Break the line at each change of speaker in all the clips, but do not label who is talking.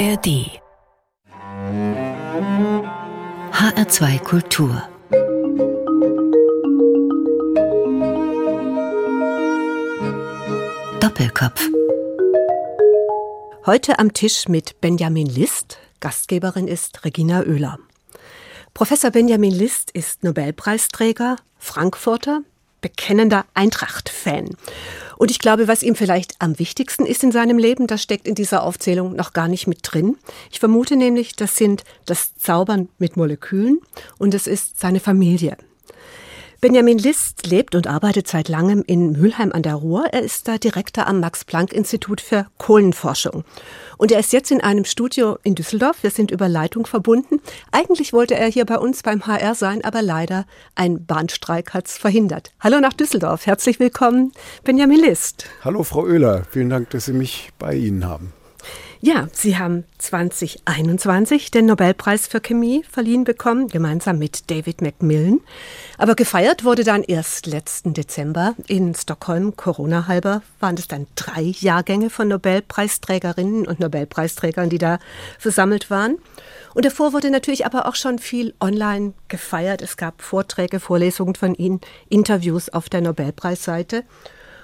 ARD HR2 Kultur Doppelkopf
Heute am Tisch mit Benjamin List. Gastgeberin ist Regina Oehler. Professor Benjamin List ist Nobelpreisträger, Frankfurter, bekennender Eintracht-Fan. Und ich glaube, was ihm vielleicht am wichtigsten ist in seinem Leben, das steckt in dieser Aufzählung noch gar nicht mit drin. Ich vermute nämlich, das sind das Zaubern mit Molekülen und es ist seine Familie. Benjamin List lebt und arbeitet seit langem in Mülheim an der Ruhr. Er ist da Direktor am Max-Planck-Institut für Kohlenforschung. Und er ist jetzt in einem Studio in Düsseldorf. Wir sind über Leitung verbunden. Eigentlich wollte er hier bei uns beim HR sein, aber leider ein Bahnstreik hat es verhindert. Hallo nach Düsseldorf. Herzlich willkommen, Benjamin List.
Hallo, Frau Oehler. Vielen Dank, dass Sie mich bei Ihnen haben.
Ja, Sie haben 2021 den Nobelpreis für Chemie verliehen bekommen, gemeinsam mit David Macmillan. Aber gefeiert wurde dann erst letzten Dezember in Stockholm. Corona halber waren es dann drei Jahrgänge von Nobelpreisträgerinnen und Nobelpreisträgern, die da versammelt waren. Und davor wurde natürlich aber auch schon viel online gefeiert. Es gab Vorträge, Vorlesungen von Ihnen, Interviews auf der Nobelpreisseite.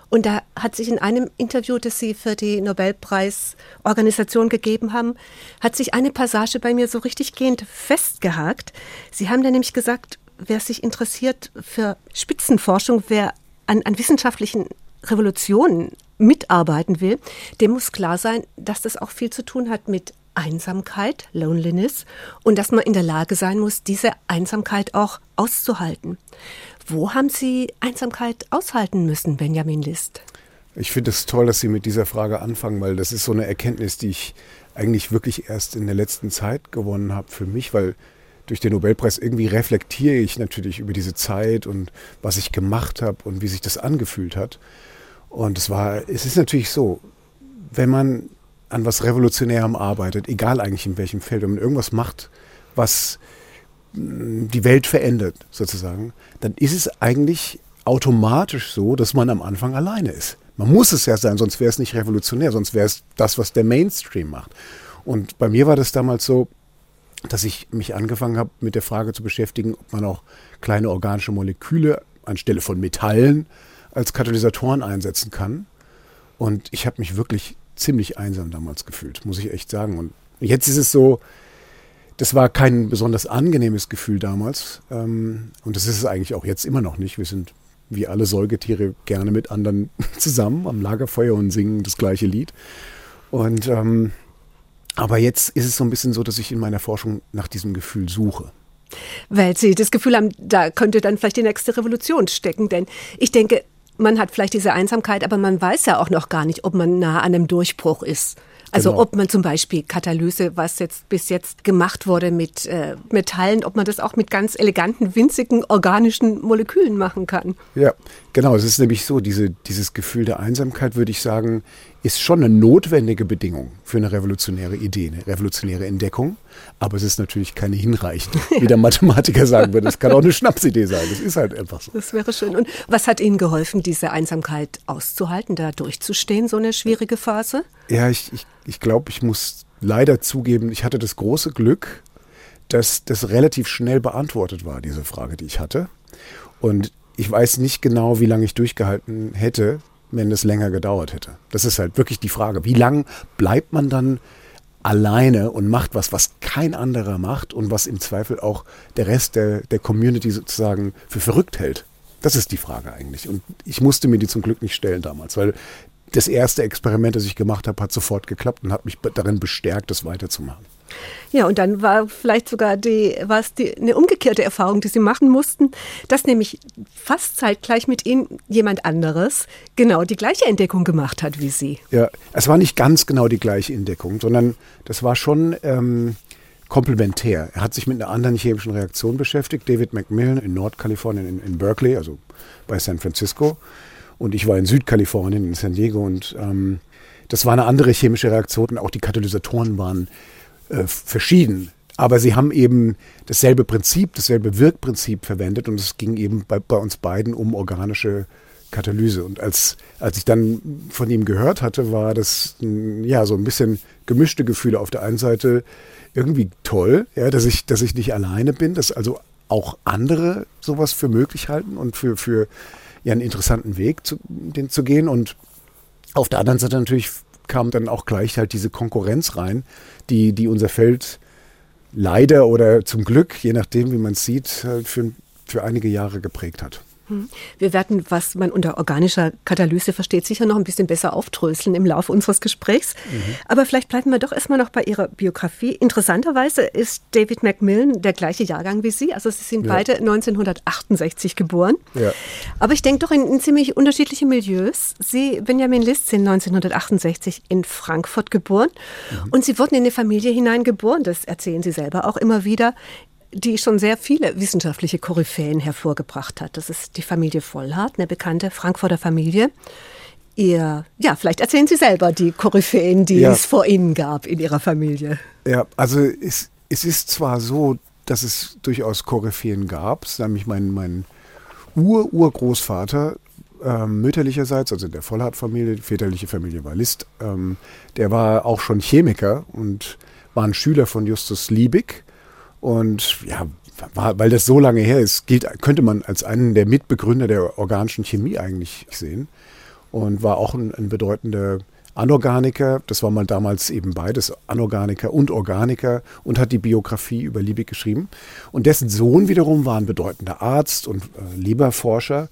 Und da hat sich in einem Interview, das Sie für die Nobelpreisorganisation gegeben haben, hat sich eine Passage bei mir so richtig gehend festgehakt. Sie haben da nämlich gesagt, wer sich interessiert für Spitzenforschung, wer an, an wissenschaftlichen Revolutionen mitarbeiten will, dem muss klar sein, dass das auch viel zu tun hat mit Einsamkeit, Loneliness und dass man in der Lage sein muss, diese Einsamkeit auch auszuhalten. Wo haben Sie Einsamkeit aushalten müssen, Benjamin List?
Ich finde es toll, dass Sie mit dieser Frage anfangen, weil das ist so eine Erkenntnis, die ich eigentlich wirklich erst in der letzten Zeit gewonnen habe für mich, weil durch den Nobelpreis irgendwie reflektiere ich natürlich über diese Zeit und was ich gemacht habe und wie sich das angefühlt hat. Und es war, es ist natürlich so, wenn man an was Revolutionärem arbeitet, egal eigentlich in welchem Feld, wenn man irgendwas macht, was die Welt verändert, sozusagen, dann ist es eigentlich automatisch so, dass man am Anfang alleine ist. Man muss es ja sein, sonst wäre es nicht revolutionär, sonst wäre es das, was der Mainstream macht. Und bei mir war das damals so, dass ich mich angefangen habe, mit der Frage zu beschäftigen, ob man auch kleine organische Moleküle anstelle von Metallen als Katalysatoren einsetzen kann. Und ich habe mich wirklich ziemlich einsam damals gefühlt, muss ich echt sagen. Und jetzt ist es so, das war kein besonders angenehmes Gefühl damals. Ähm, und das ist es eigentlich auch jetzt immer noch nicht. Wir sind wie alle Säugetiere gerne mit anderen zusammen am Lagerfeuer und singen das gleiche Lied. Und ähm, aber jetzt ist es so ein bisschen so, dass ich in meiner Forschung nach diesem Gefühl suche.
Weil Sie das Gefühl haben, da könnte dann vielleicht die nächste Revolution stecken. Denn ich denke, man hat vielleicht diese Einsamkeit, aber man weiß ja auch noch gar nicht, ob man nah an einem Durchbruch ist. Also genau. ob man zum Beispiel Katalyse, was jetzt bis jetzt gemacht wurde mit äh, Metallen, ob man das auch mit ganz eleganten, winzigen, organischen Molekülen machen kann.
Ja, genau. Es ist nämlich so, diese, dieses Gefühl der Einsamkeit, würde ich sagen, ist schon eine notwendige Bedingung für eine revolutionäre Idee, eine revolutionäre Entdeckung. Aber es ist natürlich keine hinreichende, wie der Mathematiker sagen würde. Es kann auch eine Schnapsidee sein. Das ist halt einfach so.
Das wäre schön. Und was hat Ihnen geholfen, diese Einsamkeit auszuhalten, da durchzustehen, so eine schwierige Phase?
Ja, ich, ich, ich glaube, ich muss leider zugeben, ich hatte das große Glück, dass das relativ schnell beantwortet war, diese Frage, die ich hatte. Und ich weiß nicht genau, wie lange ich durchgehalten hätte, wenn es länger gedauert hätte. Das ist halt wirklich die Frage. Wie lange bleibt man dann alleine und macht was, was kein anderer macht und was im Zweifel auch der Rest der, der Community sozusagen für verrückt hält? Das ist die Frage eigentlich. Und ich musste mir die zum Glück nicht stellen damals, weil das erste Experiment, das ich gemacht habe, hat sofort geklappt und hat mich darin bestärkt, das weiterzumachen.
Ja, und dann war vielleicht sogar die, war es die, eine umgekehrte Erfahrung, die Sie machen mussten, dass nämlich fast zeitgleich mit Ihnen jemand anderes genau die gleiche Entdeckung gemacht hat wie Sie.
Ja, es war nicht ganz genau die gleiche Entdeckung, sondern das war schon ähm, komplementär. Er hat sich mit einer anderen chemischen Reaktion beschäftigt, David Macmillan in Nordkalifornien, in, in Berkeley, also bei San Francisco. Und ich war in Südkalifornien, in San Diego. Und ähm, das war eine andere chemische Reaktion. Und auch die Katalysatoren waren äh, verschieden. Aber sie haben eben dasselbe Prinzip, dasselbe Wirkprinzip verwendet. Und es ging eben bei, bei uns beiden um organische Katalyse. Und als, als ich dann von ihm gehört hatte, war das ja so ein bisschen gemischte Gefühle. Auf der einen Seite irgendwie toll, ja, dass ich, dass ich nicht alleine bin, dass also auch andere sowas für möglich halten und für, für ja, einen interessanten Weg zu, den zu gehen. Und auf der anderen Seite natürlich kam dann auch gleich halt diese Konkurrenz rein, die, die unser Feld leider oder zum Glück, je nachdem, wie man es sieht, halt für, für einige Jahre geprägt hat.
Hm. Wir werden, was man unter organischer Katalyse versteht, sicher noch ein bisschen besser aufdröseln im Laufe unseres Gesprächs. Mhm. Aber vielleicht bleiben wir doch erstmal noch bei Ihrer Biografie. Interessanterweise ist David Macmillan der gleiche Jahrgang wie Sie. Also Sie sind ja. beide 1968 geboren. Ja. Aber ich denke doch in, in, ziemlich unterschiedliche Milieus. Sie, Benjamin List, sind 1968 in Frankfurt geboren. Mhm. Und Sie wurden in eine Familie hineingeboren, das erzählen Sie selber auch immer wieder, die schon sehr viele wissenschaftliche Koryphäen hervorgebracht hat. Das ist die Familie Vollhardt, eine bekannte Frankfurter Familie. Ihr, ja, vielleicht erzählen Sie selber die Koryphäen, die ja. es vor Ihnen gab in Ihrer Familie.
Ja, also es, es ist zwar so, dass es durchaus Koryphäen gab, nämlich mein, mein Ur-Urgroßvater ähm, mütterlicherseits, also der Vollhardt-Familie, die väterliche Familie war List, ähm, der war auch schon Chemiker und war ein Schüler von Justus Liebig und ja, weil das so lange her ist, gilt, könnte man als einen der Mitbegründer der organischen Chemie eigentlich sehen. Und war auch ein, ein bedeutender Anorganiker, das war mal damals eben beides, Anorganiker und Organiker und hat die Biografie über Liebig geschrieben. Und dessen Sohn wiederum war ein bedeutender Arzt und äh, Leberforscher.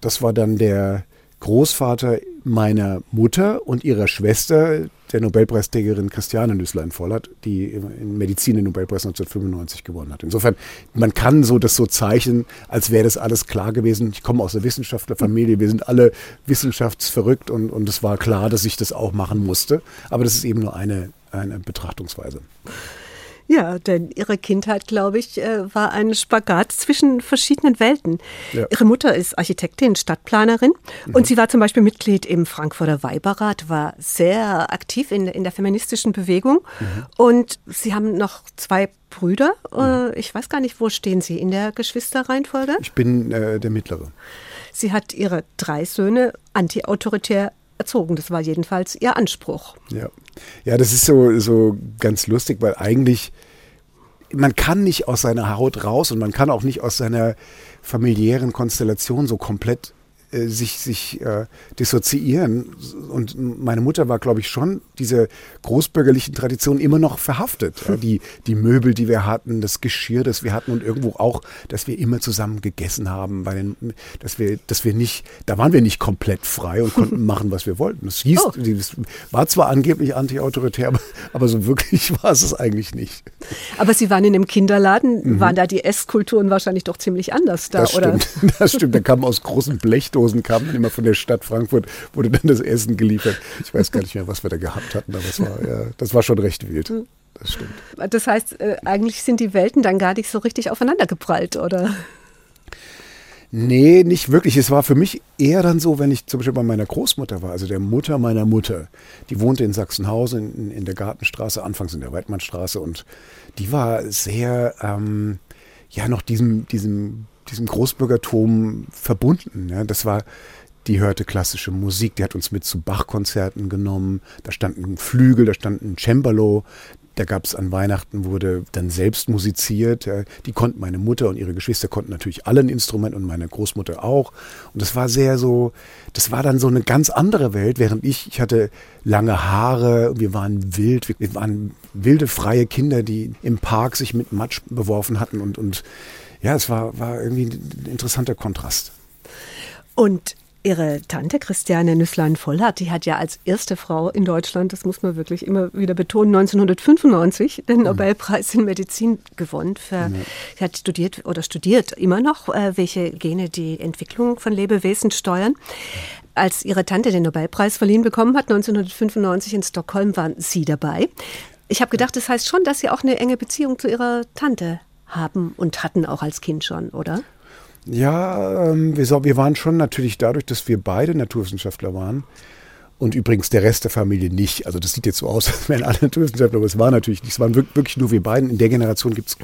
Das war dann der Großvater meiner Mutter und ihrer Schwester, der Nobelpreisträgerin Christiane Nüsslein-Vollert, die in Medizin den Nobelpreis 1995 gewonnen hat. Insofern, man kann so das so zeichnen, als wäre das alles klar gewesen. Ich komme aus der Wissenschaftlerfamilie, wir sind alle wissenschaftsverrückt und, und es war klar, dass ich das auch machen musste. Aber das ist eben nur eine, eine Betrachtungsweise.
Ja, denn ihre Kindheit, glaube ich, äh, war ein Spagat zwischen verschiedenen Welten. Ja. Ihre Mutter ist Architektin, Stadtplanerin mhm. und sie war zum Beispiel Mitglied im Frankfurter Weiberrat, war sehr aktiv in, in der feministischen Bewegung mhm. und sie haben noch zwei Brüder. Mhm. Ich weiß gar nicht, wo stehen Sie in der Geschwisterreihenfolge?
Ich bin äh, der Mittlere.
Sie hat ihre drei Söhne antiautoritär erzogen. Das war jedenfalls ihr Anspruch.
Ja, ja das ist so, so ganz lustig, weil eigentlich man kann nicht aus seiner Haut raus und man kann auch nicht aus seiner familiären Konstellation so komplett äh, sich, sich äh, dissoziieren. Und meine Mutter war, glaube ich, schon diese großbürgerlichen Traditionen immer noch verhaftet. Ja, die, die Möbel, die wir hatten, das Geschirr, das wir hatten und irgendwo auch, dass wir immer zusammen gegessen haben, bei den, dass wir, dass wir nicht, da waren wir nicht komplett frei und konnten machen, was wir wollten. Das hieß, oh. das war zwar angeblich antiautoritär, aber, aber so wirklich war es es eigentlich nicht.
Aber Sie waren in einem Kinderladen, mhm. waren da die Esskulturen wahrscheinlich doch ziemlich anders da,
das
oder?
Stimmt, das stimmt. Da kamen aus großen Blechdosen kamen immer von der Stadt Frankfurt, wurde dann das Essen geliefert. Ich weiß gar nicht mehr, was wir da gehabt hatten, aber es war, ja, das war schon recht wild. Das stimmt.
Das heißt, äh, eigentlich sind die Welten dann gar nicht so richtig aufeinander geprallt, oder?
Nee, nicht wirklich. Es war für mich eher dann so, wenn ich zum Beispiel bei meiner Großmutter war, also der Mutter meiner Mutter. Die wohnte in Sachsenhausen in, in der Gartenstraße, anfangs in der Weidmannstraße und die war sehr, ähm, ja, noch diesem, diesem, diesem Großbürgertum verbunden. Ja. Das war, die hörte klassische Musik, die hat uns mit zu Bach-Konzerten genommen. Da stand ein Flügel, da stand ein Cembalo, da gab es an Weihnachten, wurde dann selbst musiziert. Die konnten meine Mutter und ihre Geschwister konnten natürlich alle ein Instrument und meine Großmutter auch. Und das war sehr so, das war dann so eine ganz andere Welt, während ich, ich hatte lange Haare, wir waren wild, wir waren wilde, freie Kinder, die im Park sich mit Matsch beworfen hatten und, und ja, es war, war irgendwie ein interessanter Kontrast.
Und Ihre Tante Christiane Nüsslein-Vollhardt, die hat ja als erste Frau in Deutschland, das muss man wirklich immer wieder betonen, 1995 den mhm. Nobelpreis in Medizin gewonnen. Für. Sie hat studiert oder studiert immer noch, äh, welche Gene die Entwicklung von Lebewesen steuern. Als ihre Tante den Nobelpreis verliehen bekommen hat, 1995 in Stockholm, waren Sie dabei. Ich habe gedacht, das heißt schon, dass Sie auch eine enge Beziehung zu Ihrer Tante haben und hatten auch als Kind schon, oder?
Ja, ähm, wir, waren schon natürlich dadurch, dass wir beide Naturwissenschaftler waren und übrigens der Rest der Familie nicht. Also das sieht jetzt so aus, als wären alle Naturwissenschaftler, aber es war natürlich nicht. Es waren wirklich nur wir beiden. In der Generation gibt es,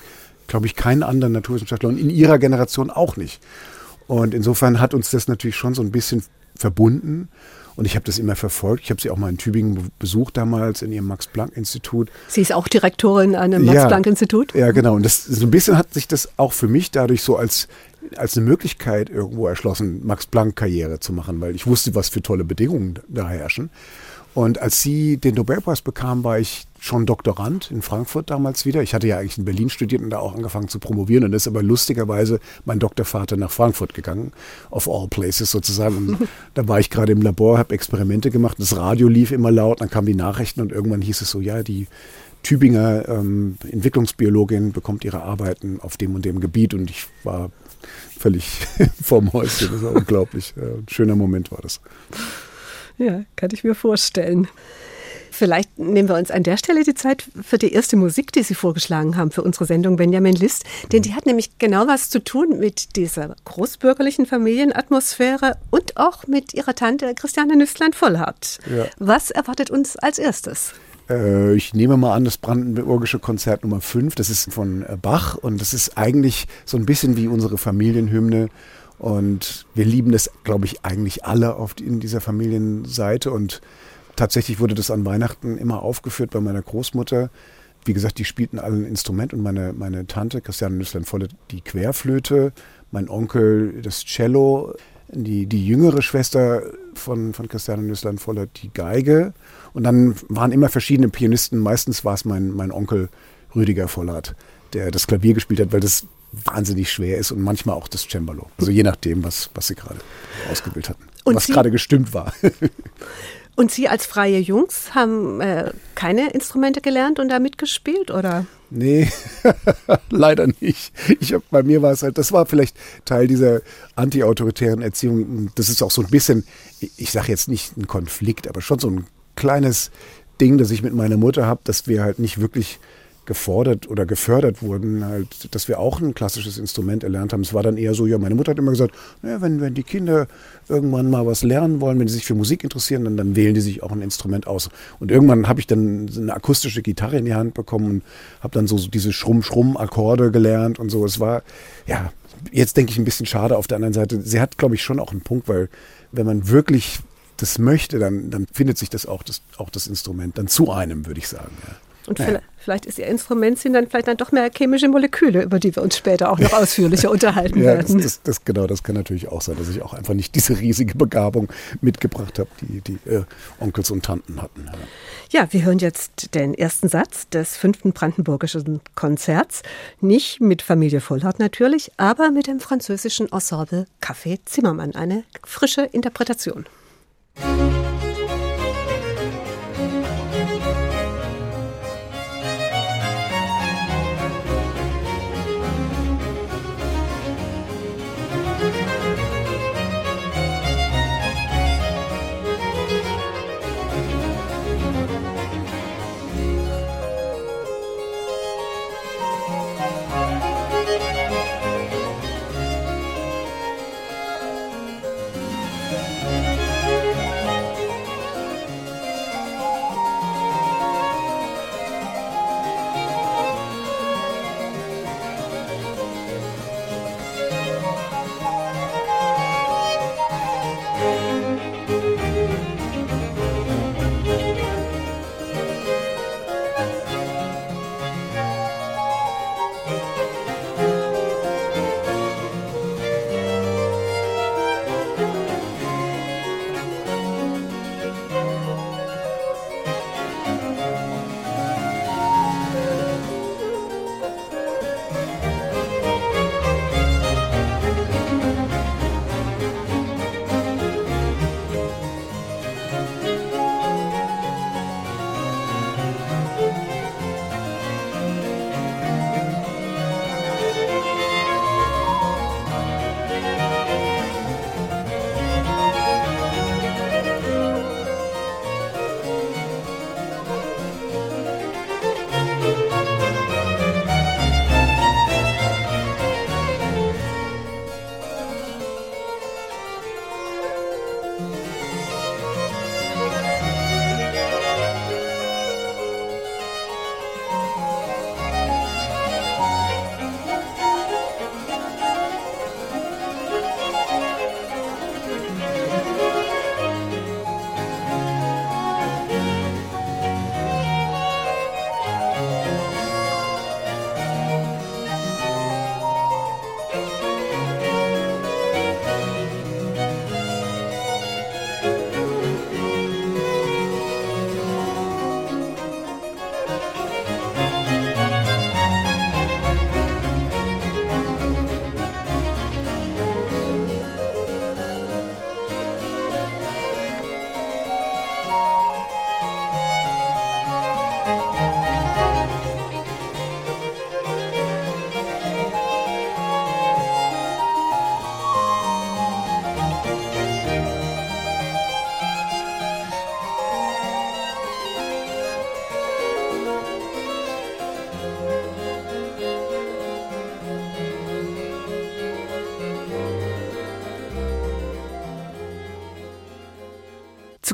glaube ich, keinen anderen Naturwissenschaftler und in ihrer Generation auch nicht. Und insofern hat uns das natürlich schon so ein bisschen verbunden. Und ich habe das immer verfolgt. Ich habe sie auch mal in Tübingen besucht damals in ihrem Max-Planck-Institut.
Sie ist auch Direktorin an einem Max-Planck-Institut?
Ja, genau. Und das, so ein bisschen hat sich das auch für mich dadurch so als, als eine Möglichkeit irgendwo erschlossen, Max-Planck-Karriere zu machen, weil ich wusste, was für tolle Bedingungen da herrschen. Und als sie den Nobelpreis bekam, war ich schon Doktorand in Frankfurt damals wieder. Ich hatte ja eigentlich in Berlin studiert und da auch angefangen zu promovieren. Und ist aber lustigerweise mein Doktorvater nach Frankfurt gegangen, of all places sozusagen. Und da war ich gerade im Labor, habe Experimente gemacht. Das Radio lief immer laut, dann kamen die Nachrichten und irgendwann hieß es so, ja, die Tübinger ähm, Entwicklungsbiologin bekommt ihre Arbeiten auf dem und dem Gebiet. Und ich war völlig vorm Häuschen. Das war unglaublich. Ein schöner Moment war das.
Ja, kann ich mir vorstellen. Vielleicht nehmen wir uns an der Stelle die Zeit für die erste Musik, die Sie vorgeschlagen haben für unsere Sendung Benjamin List. Denn die hat nämlich genau was zu tun mit dieser großbürgerlichen Familienatmosphäre und auch mit ihrer Tante Christiane Nüstlein-Vollhardt. Ja. Was erwartet uns als erstes?
Äh, ich nehme mal an, das Brandenburgische Konzert Nummer 5, das ist von äh, Bach und das ist eigentlich so ein bisschen wie unsere Familienhymne und wir lieben das, glaube ich, eigentlich alle auf, in dieser Familienseite. Und tatsächlich wurde das an Weihnachten immer aufgeführt bei meiner Großmutter. Wie gesagt, die spielten alle ein Instrument und meine, meine Tante, Christiane Nüsslein-Volle, die Querflöte, mein Onkel das Cello, die, die jüngere Schwester von, von Christiane Nüsslein-Volle die Geige. Und dann waren immer verschiedene Pianisten. Meistens war es mein, mein Onkel Rüdiger Vollert, der das Klavier gespielt hat, weil das wahnsinnig schwer ist und manchmal auch das Cembalo. Also je nachdem, was, was sie gerade ausgebildet hatten. Und was gerade gestimmt war.
Und Sie als freie Jungs haben äh, keine Instrumente gelernt und da mitgespielt, oder?
Nee, leider nicht. Ich hab, bei mir war es halt, das war vielleicht Teil dieser anti-autoritären Erziehung. Das ist auch so ein bisschen, ich sage jetzt nicht ein Konflikt, aber schon so ein kleines Ding, das ich mit meiner Mutter habe, dass wir halt nicht wirklich gefordert oder gefördert wurden, halt, dass wir auch ein klassisches Instrument erlernt haben. Es war dann eher so, ja, meine Mutter hat immer gesagt, naja, wenn, wenn die Kinder irgendwann mal was lernen wollen, wenn sie sich für Musik interessieren, dann, dann wählen die sich auch ein Instrument aus. Und irgendwann habe ich dann eine akustische Gitarre in die Hand bekommen und habe dann so, so diese Schrumm-Schrumm-Akkorde gelernt und so. Es war, ja, jetzt denke ich ein bisschen schade auf der anderen Seite. Sie hat, glaube ich, schon auch einen Punkt, weil wenn man wirklich das möchte, dann, dann findet sich das auch, das auch das Instrument dann zu einem, würde ich sagen. Ja.
Und ja. vielleicht ist Ihr Instrument sind dann vielleicht dann doch mehr chemische Moleküle, über die wir uns später auch noch ausführlicher unterhalten ja, werden.
Das, das, das, genau, das kann natürlich auch sein, dass ich auch einfach nicht diese riesige Begabung mitgebracht habe, die die äh, Onkels und Tanten hatten.
Ja. ja, wir hören jetzt den ersten Satz des fünften Brandenburgischen Konzerts. Nicht mit Familie Vollhardt natürlich, aber mit dem französischen Ensemble Café Zimmermann. Eine frische Interpretation. Musik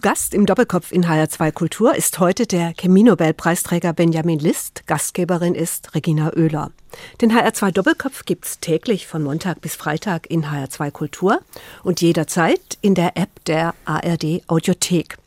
Gast im Doppelkopf in HR2 Kultur ist heute der Chemie-Nobelpreisträger Benjamin List. Gastgeberin ist Regina Oehler. Den HR2 Doppelkopf gibt's täglich von Montag bis Freitag in HR2 Kultur und jederzeit in der App der ARD Audiothek.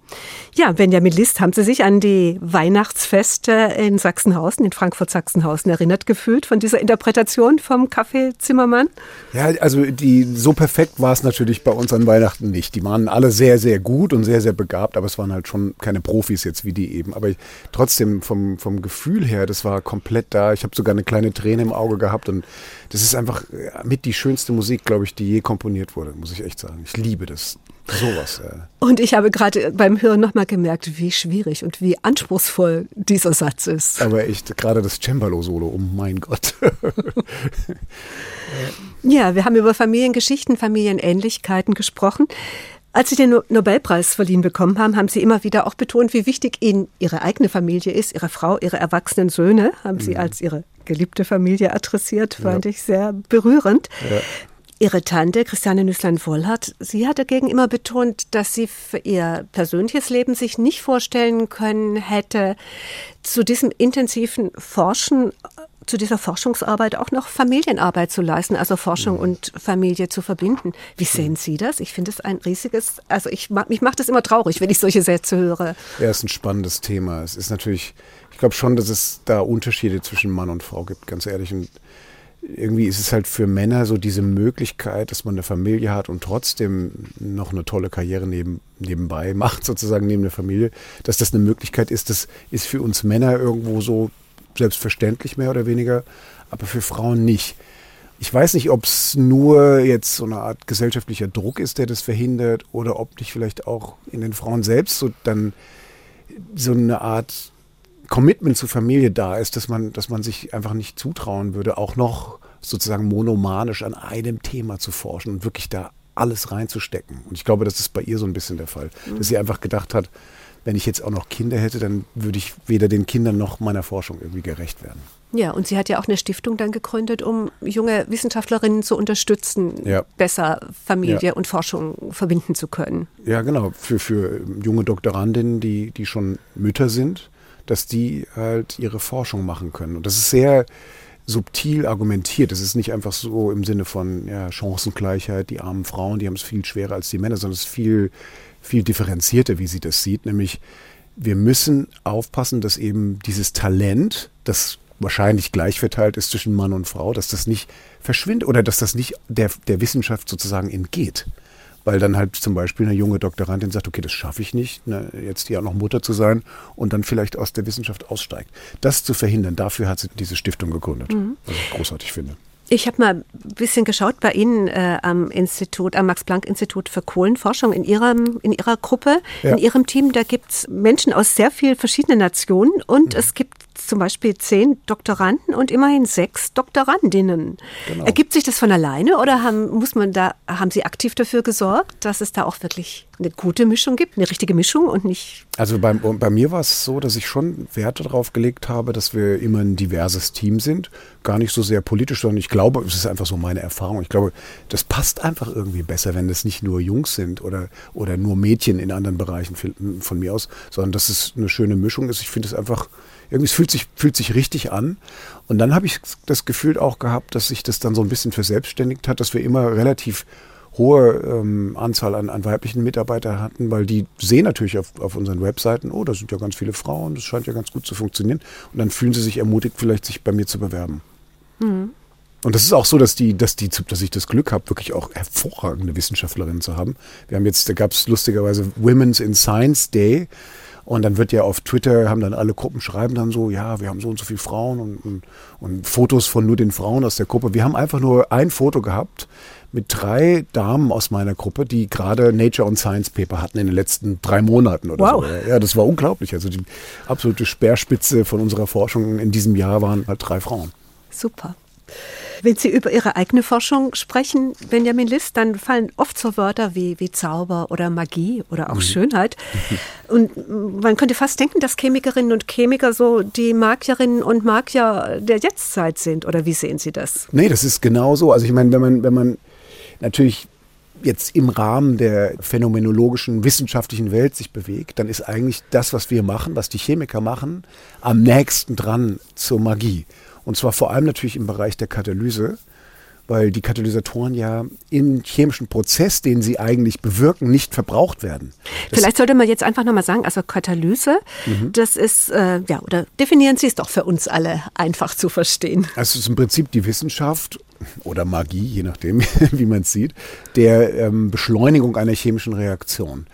Ja, Benjamin List, haben Sie sich an die Weihnachtsfeste in Sachsenhausen, in Frankfurt-Sachsenhausen erinnert gefühlt von dieser Interpretation vom Café Zimmermann?
Ja, also die, so perfekt war es natürlich bei uns an Weihnachten nicht. Die waren alle sehr, sehr gut und sehr, sehr begabt, aber es waren halt schon keine Profis jetzt wie die eben. Aber ich, trotzdem vom, vom Gefühl her, das war komplett da. Ich habe sogar eine kleine Träne im Auge gehabt und das ist einfach mit die schönste Musik, glaube ich, die je komponiert wurde, muss ich echt sagen. Ich liebe das. Sowas. Ja.
Und ich habe gerade beim Hören nochmal gemerkt, wie schwierig und wie anspruchsvoll dieser Satz ist.
Aber echt, gerade das Cembalo-Solo, oh mein Gott.
ja, wir haben über Familiengeschichten, Familienähnlichkeiten gesprochen. Als Sie den Nobelpreis verliehen bekommen haben, haben Sie immer wieder auch betont, wie wichtig Ihnen Ihre eigene Familie ist, Ihre Frau, Ihre erwachsenen Söhne, haben Sie mhm. als Ihre geliebte Familie adressiert, fand ja. ich sehr berührend. Ja. Ihre Tante, Christiane Nüßlein-Wollhardt, sie hat dagegen immer betont, dass sie für ihr persönliches Leben sich nicht vorstellen können hätte, zu diesem intensiven Forschen, zu dieser Forschungsarbeit auch noch Familienarbeit zu leisten, also Forschung mhm. und Familie zu verbinden. Wie sehen Sie das? Ich finde es ein riesiges, also ich, mich macht es immer traurig, wenn ich solche Sätze höre.
Ja, es ist ein spannendes Thema. Es ist natürlich, ich glaube schon, dass es da Unterschiede zwischen Mann und Frau gibt, ganz ehrlich. Und irgendwie ist es halt für Männer so diese Möglichkeit, dass man eine Familie hat und trotzdem noch eine tolle Karriere neben, nebenbei macht, sozusagen neben der Familie, dass das eine Möglichkeit ist, das ist für uns Männer irgendwo so selbstverständlich mehr oder weniger, aber für Frauen nicht. Ich weiß nicht, ob es nur jetzt so eine Art gesellschaftlicher Druck ist, der das verhindert, oder ob nicht vielleicht auch in den Frauen selbst so dann so eine Art Commitment zur Familie da ist, dass man, dass man sich einfach nicht zutrauen würde, auch noch sozusagen monomanisch an einem Thema zu forschen und wirklich da alles reinzustecken. Und ich glaube, das ist bei ihr so ein bisschen der Fall, mhm. dass sie einfach gedacht hat, wenn ich jetzt auch noch Kinder hätte, dann würde ich weder den Kindern noch meiner Forschung irgendwie gerecht werden.
Ja, und sie hat ja auch eine Stiftung dann gegründet, um junge Wissenschaftlerinnen zu unterstützen, ja. besser Familie ja. und Forschung verbinden zu können.
Ja, genau. Für, für junge Doktorandinnen, die, die schon Mütter sind dass die halt ihre Forschung machen können. Und das ist sehr subtil argumentiert. Es ist nicht einfach so im Sinne von ja, Chancengleichheit, die armen Frauen, die haben es viel schwerer als die Männer, sondern es ist viel, viel differenzierter, wie sie das sieht. Nämlich, wir müssen aufpassen, dass eben dieses Talent, das wahrscheinlich gleich verteilt ist zwischen Mann und Frau, dass das nicht verschwindet oder dass das nicht der, der Wissenschaft sozusagen entgeht weil dann halt zum Beispiel eine junge Doktorandin sagt, okay, das schaffe ich nicht, ne, jetzt hier auch noch Mutter zu sein und dann vielleicht aus der Wissenschaft aussteigt. Das zu verhindern, dafür hat sie diese Stiftung gegründet, mhm. was ich großartig finde.
Ich habe mal ein bisschen geschaut bei Ihnen äh, am Institut, am Max-Planck-Institut für Kohlenforschung in Ihrem, in Ihrer Gruppe, ja. in Ihrem Team. Da gibt es Menschen aus sehr vielen verschiedenen Nationen und mhm. es gibt zum Beispiel zehn Doktoranden und immerhin sechs Doktorandinnen. Genau. Ergibt sich das von alleine oder haben, muss man da, haben Sie aktiv dafür gesorgt, dass es da auch wirklich eine gute Mischung gibt, eine richtige Mischung und nicht.
Also bei, bei mir war es so, dass ich schon Werte darauf gelegt habe, dass wir immer ein diverses Team sind. Gar nicht so sehr politisch, sondern ich glaube, es ist einfach so meine Erfahrung. Ich glaube, das passt einfach irgendwie besser, wenn es nicht nur Jungs sind oder, oder nur Mädchen in anderen Bereichen von mir aus, sondern dass es eine schöne Mischung ist. Ich finde es einfach irgendwie es fühlt sich, fühlt sich richtig an. Und dann habe ich das Gefühl auch gehabt, dass sich das dann so ein bisschen verselbstständigt hat, dass wir immer relativ hohe ähm, Anzahl an, an weiblichen Mitarbeitern hatten, weil die sehen natürlich auf, auf unseren Webseiten, oh, da sind ja ganz viele Frauen, das scheint ja ganz gut zu funktionieren. Und dann fühlen sie sich ermutigt, vielleicht sich bei mir zu bewerben. Mhm. Und das ist auch so, dass die, dass die, dass ich das Glück habe, wirklich auch hervorragende Wissenschaftlerinnen zu haben. Wir haben jetzt, da gab es lustigerweise Women's in Science Day. Und dann wird ja auf Twitter, haben dann alle Gruppen schreiben dann so, ja, wir haben so und so viele Frauen und, und, und Fotos von nur den Frauen aus der Gruppe. Wir haben einfach nur ein Foto gehabt mit drei Damen aus meiner Gruppe, die gerade Nature und Science Paper hatten in den letzten drei Monaten oder wow. so. Ja, das war unglaublich. Also die absolute Speerspitze von unserer Forschung in diesem Jahr waren halt drei Frauen.
Super. Wenn Sie über Ihre eigene Forschung sprechen, Benjamin List, dann fallen oft so Wörter wie, wie Zauber oder Magie oder auch mhm. Schönheit. Und man könnte fast denken, dass Chemikerinnen und Chemiker so die Magierinnen und Magier der Jetztzeit sind. Oder wie sehen Sie das?
Nee, das ist genau so. Also ich meine, wenn man, wenn man natürlich jetzt im Rahmen der phänomenologischen wissenschaftlichen Welt sich bewegt, dann ist eigentlich das, was wir machen, was die Chemiker machen, am nächsten dran zur Magie. Und zwar vor allem natürlich im Bereich der Katalyse weil die Katalysatoren ja im chemischen Prozess, den sie eigentlich bewirken, nicht verbraucht werden.
Das Vielleicht sollte man jetzt einfach nochmal sagen, also Katalyse, mhm. das ist, äh, ja, oder definieren Sie es doch für uns alle einfach zu verstehen.
Also es ist im Prinzip die Wissenschaft oder Magie, je nachdem, wie man es sieht, der ähm, Beschleunigung einer chemischen Reaktion.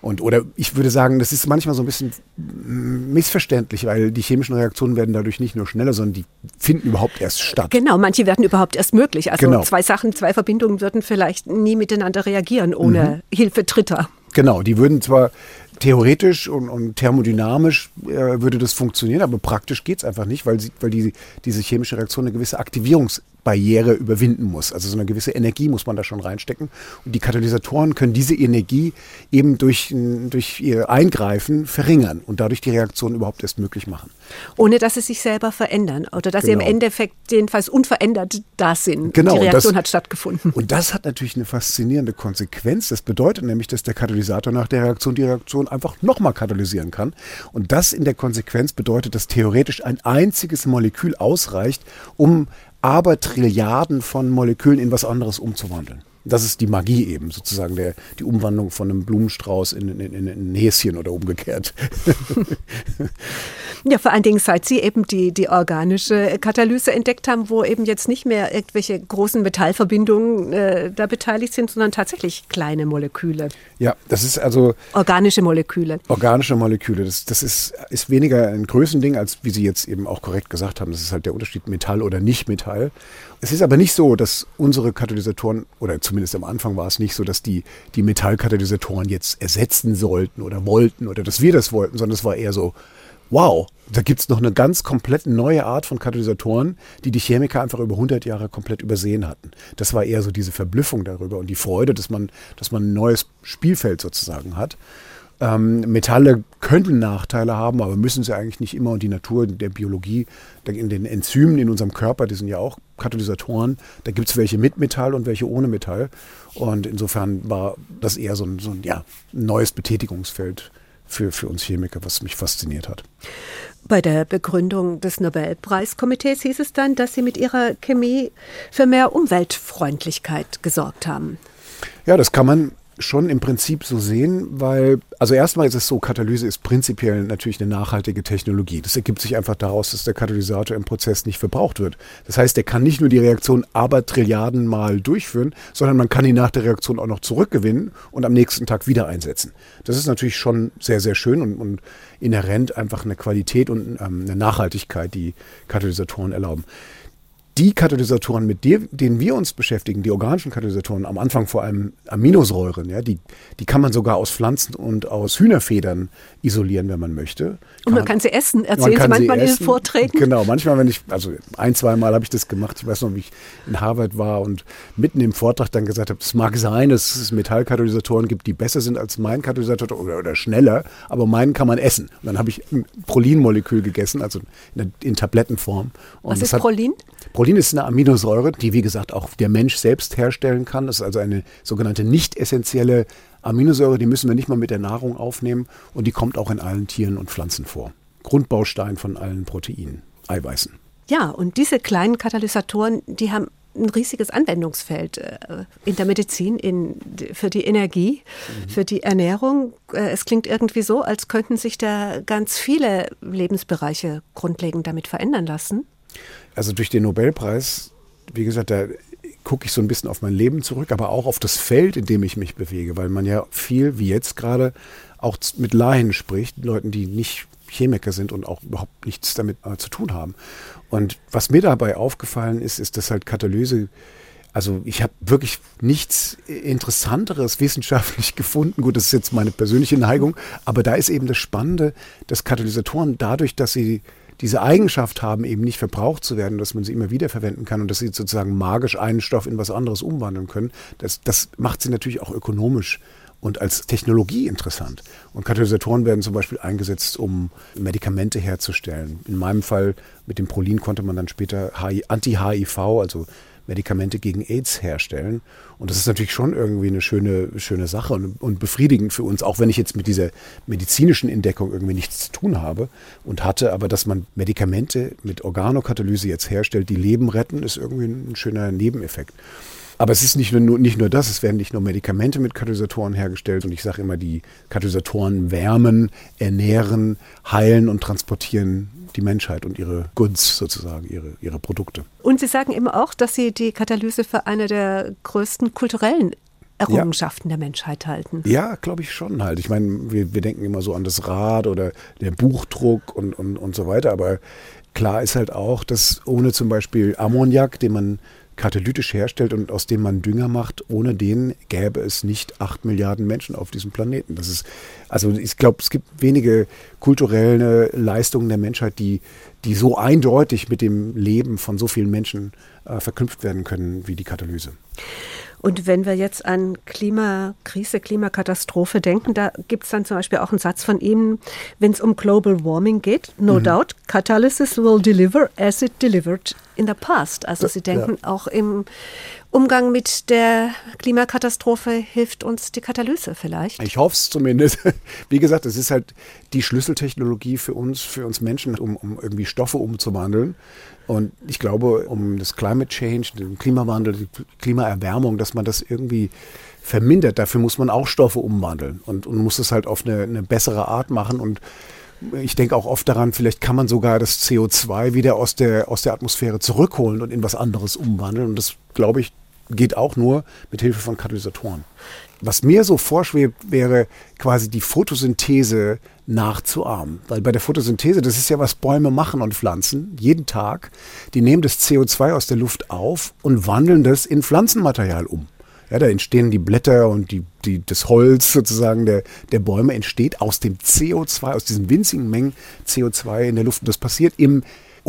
Und, oder ich würde sagen, das ist manchmal so ein bisschen missverständlich, weil die chemischen Reaktionen werden dadurch nicht nur schneller, sondern die finden überhaupt erst statt.
Genau, manche werden überhaupt erst möglich. Also genau. zwei Sachen, zwei Verbindungen würden vielleicht nie miteinander reagieren ohne mhm. Hilfe Dritter.
Genau, die würden zwar theoretisch und, und thermodynamisch äh, würde das funktionieren, aber praktisch geht es einfach nicht, weil, sie, weil die, diese chemische Reaktion eine gewisse Aktivierungs- Barriere überwinden muss. Also so eine gewisse Energie muss man da schon reinstecken. Und die Katalysatoren können diese Energie eben durch, durch ihr Eingreifen verringern und dadurch die Reaktion überhaupt erst möglich machen.
Ohne dass sie sich selber verändern oder dass genau. sie im Endeffekt jedenfalls unverändert da sind.
Genau.
Die Reaktion
das,
hat stattgefunden.
Und das hat natürlich eine faszinierende Konsequenz. Das bedeutet nämlich, dass der Katalysator nach der Reaktion die Reaktion einfach nochmal katalysieren kann. Und das in der Konsequenz bedeutet, dass theoretisch ein einziges Molekül ausreicht, um aber Trilliarden von Molekülen in was anderes umzuwandeln. Das ist die Magie eben, sozusagen der, die Umwandlung von einem Blumenstrauß in, in, in, in ein Häschen oder umgekehrt.
ja, vor allen Dingen, seit Sie eben die, die organische Katalyse entdeckt haben, wo eben jetzt nicht mehr irgendwelche großen Metallverbindungen äh, da beteiligt sind, sondern tatsächlich kleine Moleküle.
Ja, das ist also.
Organische Moleküle.
Organische Moleküle. Das, das ist, ist weniger ein Größending, als wie Sie jetzt eben auch korrekt gesagt haben. Das ist halt der Unterschied Metall oder Nicht-Metall. Es ist aber nicht so, dass unsere Katalysatoren, oder zumindest am Anfang war es nicht so, dass die, die Metallkatalysatoren jetzt ersetzen sollten oder wollten oder dass wir das wollten, sondern es war eher so, wow, da gibt es noch eine ganz komplett neue Art von Katalysatoren, die die Chemiker einfach über 100 Jahre komplett übersehen hatten. Das war eher so diese Verblüffung darüber und die Freude, dass man, dass man ein neues Spielfeld sozusagen hat. Ähm, Metalle könnten Nachteile haben, aber müssen sie eigentlich nicht immer. Und die Natur der Biologie, in den Enzymen in unserem Körper, die sind ja auch Katalysatoren. Da gibt es welche mit Metall und welche ohne Metall. Und insofern war das eher so ein, so ein ja, neues Betätigungsfeld für, für uns Chemiker, was mich fasziniert hat.
Bei der Begründung des Nobelpreiskomitees hieß es dann, dass Sie mit Ihrer Chemie für mehr Umweltfreundlichkeit gesorgt haben.
Ja, das kann man schon im Prinzip so sehen, weil, also erstmal ist es so, Katalyse ist prinzipiell natürlich eine nachhaltige Technologie. Das ergibt sich einfach daraus, dass der Katalysator im Prozess nicht verbraucht wird. Das heißt, der kann nicht nur die Reaktion aber Trilliarden Mal durchführen, sondern man kann ihn nach der Reaktion auch noch zurückgewinnen und am nächsten Tag wieder einsetzen. Das ist natürlich schon sehr, sehr schön und, und inhärent einfach eine Qualität und ähm, eine Nachhaltigkeit, die Katalysatoren erlauben die Katalysatoren, mit denen wir uns beschäftigen, die organischen Katalysatoren, am Anfang vor allem Aminosäuren, ja, die, die kann man sogar aus Pflanzen und aus Hühnerfedern isolieren, wenn man möchte.
und man, kann sie essen, erzählen Sie manchmal in den Vorträgen.
Genau, manchmal, wenn ich, also ein, zwei Mal habe ich das gemacht. Ich weiß noch, wie ich in Harvard war und mitten im Vortrag dann gesagt habe, es mag sein, dass es Metallkatalysatoren gibt, die besser sind als mein Katalysator oder, oder schneller, aber meinen kann man essen. Und dann habe ich ein Prolin-Molekül gegessen, also in, in Tablettenform. Und
Was ist Prolin?
Prolin ist eine Aminosäure, die wie gesagt auch der Mensch selbst herstellen kann. Das ist also eine sogenannte nicht essentielle Aminosäure, die müssen wir nicht mal mit der Nahrung aufnehmen und die kommt auch in allen Tieren und Pflanzen vor. Grundbaustein von allen Proteinen, Eiweißen.
Ja, und diese kleinen Katalysatoren, die haben ein riesiges Anwendungsfeld äh, in der Medizin, in, für die Energie, mhm. für die Ernährung. Äh, es klingt irgendwie so, als könnten sich da ganz viele Lebensbereiche grundlegend damit verändern lassen
also durch den Nobelpreis, wie gesagt, da gucke ich so ein bisschen auf mein Leben zurück, aber auch auf das Feld, in dem ich mich bewege, weil man ja viel, wie jetzt gerade, auch mit Laien spricht, Leuten, die nicht Chemiker sind und auch überhaupt nichts damit äh, zu tun haben. Und was mir dabei aufgefallen ist, ist, dass halt Katalyse also ich habe wirklich nichts Interessanteres wissenschaftlich gefunden. Gut, das ist jetzt meine persönliche Neigung, aber da ist eben das Spannende, dass Katalysatoren dadurch, dass sie diese Eigenschaft haben, eben nicht verbraucht zu werden, dass man sie immer wieder verwenden kann und dass sie sozusagen magisch einen Stoff in was anderes umwandeln können, das, das macht sie natürlich auch ökonomisch und als Technologie interessant. Und Katalysatoren werden zum Beispiel eingesetzt, um Medikamente herzustellen. In meinem Fall mit dem Prolin konnte man dann später Anti-HIV, also Medikamente gegen AIDS herstellen. Und das ist natürlich schon irgendwie eine schöne, schöne Sache und, und befriedigend für uns, auch wenn ich jetzt mit dieser medizinischen Entdeckung irgendwie nichts zu tun habe und hatte, aber dass man Medikamente mit Organokatalyse jetzt herstellt, die Leben retten, ist irgendwie ein schöner Nebeneffekt. Aber es ist nicht nur, nicht nur das, es werden nicht nur Medikamente mit Katalysatoren hergestellt und ich sage immer, die Katalysatoren wärmen, ernähren, heilen und transportieren die Menschheit und ihre Goods sozusagen, ihre, ihre Produkte.
Und Sie sagen eben auch, dass Sie die Katalyse für eine der größten kulturellen Errungenschaften ja. der Menschheit halten.
Ja, glaube ich schon halt. Ich meine, wir, wir denken immer so an das Rad oder der Buchdruck und, und, und so weiter, aber klar ist halt auch, dass ohne zum Beispiel Ammoniak, den man katalytisch herstellt und aus dem man Dünger macht, ohne den gäbe es nicht acht Milliarden Menschen auf diesem Planeten. Das ist, also ich glaube, es gibt wenige kulturelle Leistungen der Menschheit, die, die so eindeutig mit dem Leben von so vielen Menschen äh, verknüpft werden können wie die Katalyse.
Und wenn wir jetzt an Klimakrise, Klimakatastrophe denken, da gibt es dann zum Beispiel auch einen Satz von Ihnen, wenn es um Global Warming geht, no mhm. doubt, Catalysis will deliver as it delivered in the past. Also Sie denken ja. auch im Umgang mit der Klimakatastrophe hilft uns die Katalyse vielleicht.
Ich hoffe es zumindest. Wie gesagt, es ist halt die Schlüsseltechnologie für uns, für uns Menschen, um, um irgendwie Stoffe umzuwandeln. Und ich glaube, um das Climate Change, den Klimawandel, die Klimaerwärmung, dass man das irgendwie vermindert, dafür muss man auch Stoffe umwandeln und, und muss es halt auf eine, eine bessere Art machen. Und ich denke auch oft daran, vielleicht kann man sogar das CO2 wieder aus der, aus der Atmosphäre zurückholen und in was anderes umwandeln. Und das, glaube ich, geht auch nur mit Hilfe von Katalysatoren. Was mir so vorschwebt, wäre quasi die Photosynthese nachzuahmen. Weil bei der Photosynthese, das ist ja, was Bäume machen und Pflanzen, jeden Tag, die nehmen das CO2 aus der Luft auf und wandeln das in Pflanzenmaterial um. Ja, da entstehen die Blätter und die, die, das Holz sozusagen der, der Bäume entsteht aus dem CO2, aus diesen winzigen Mengen CO2 in der Luft. Und das passiert im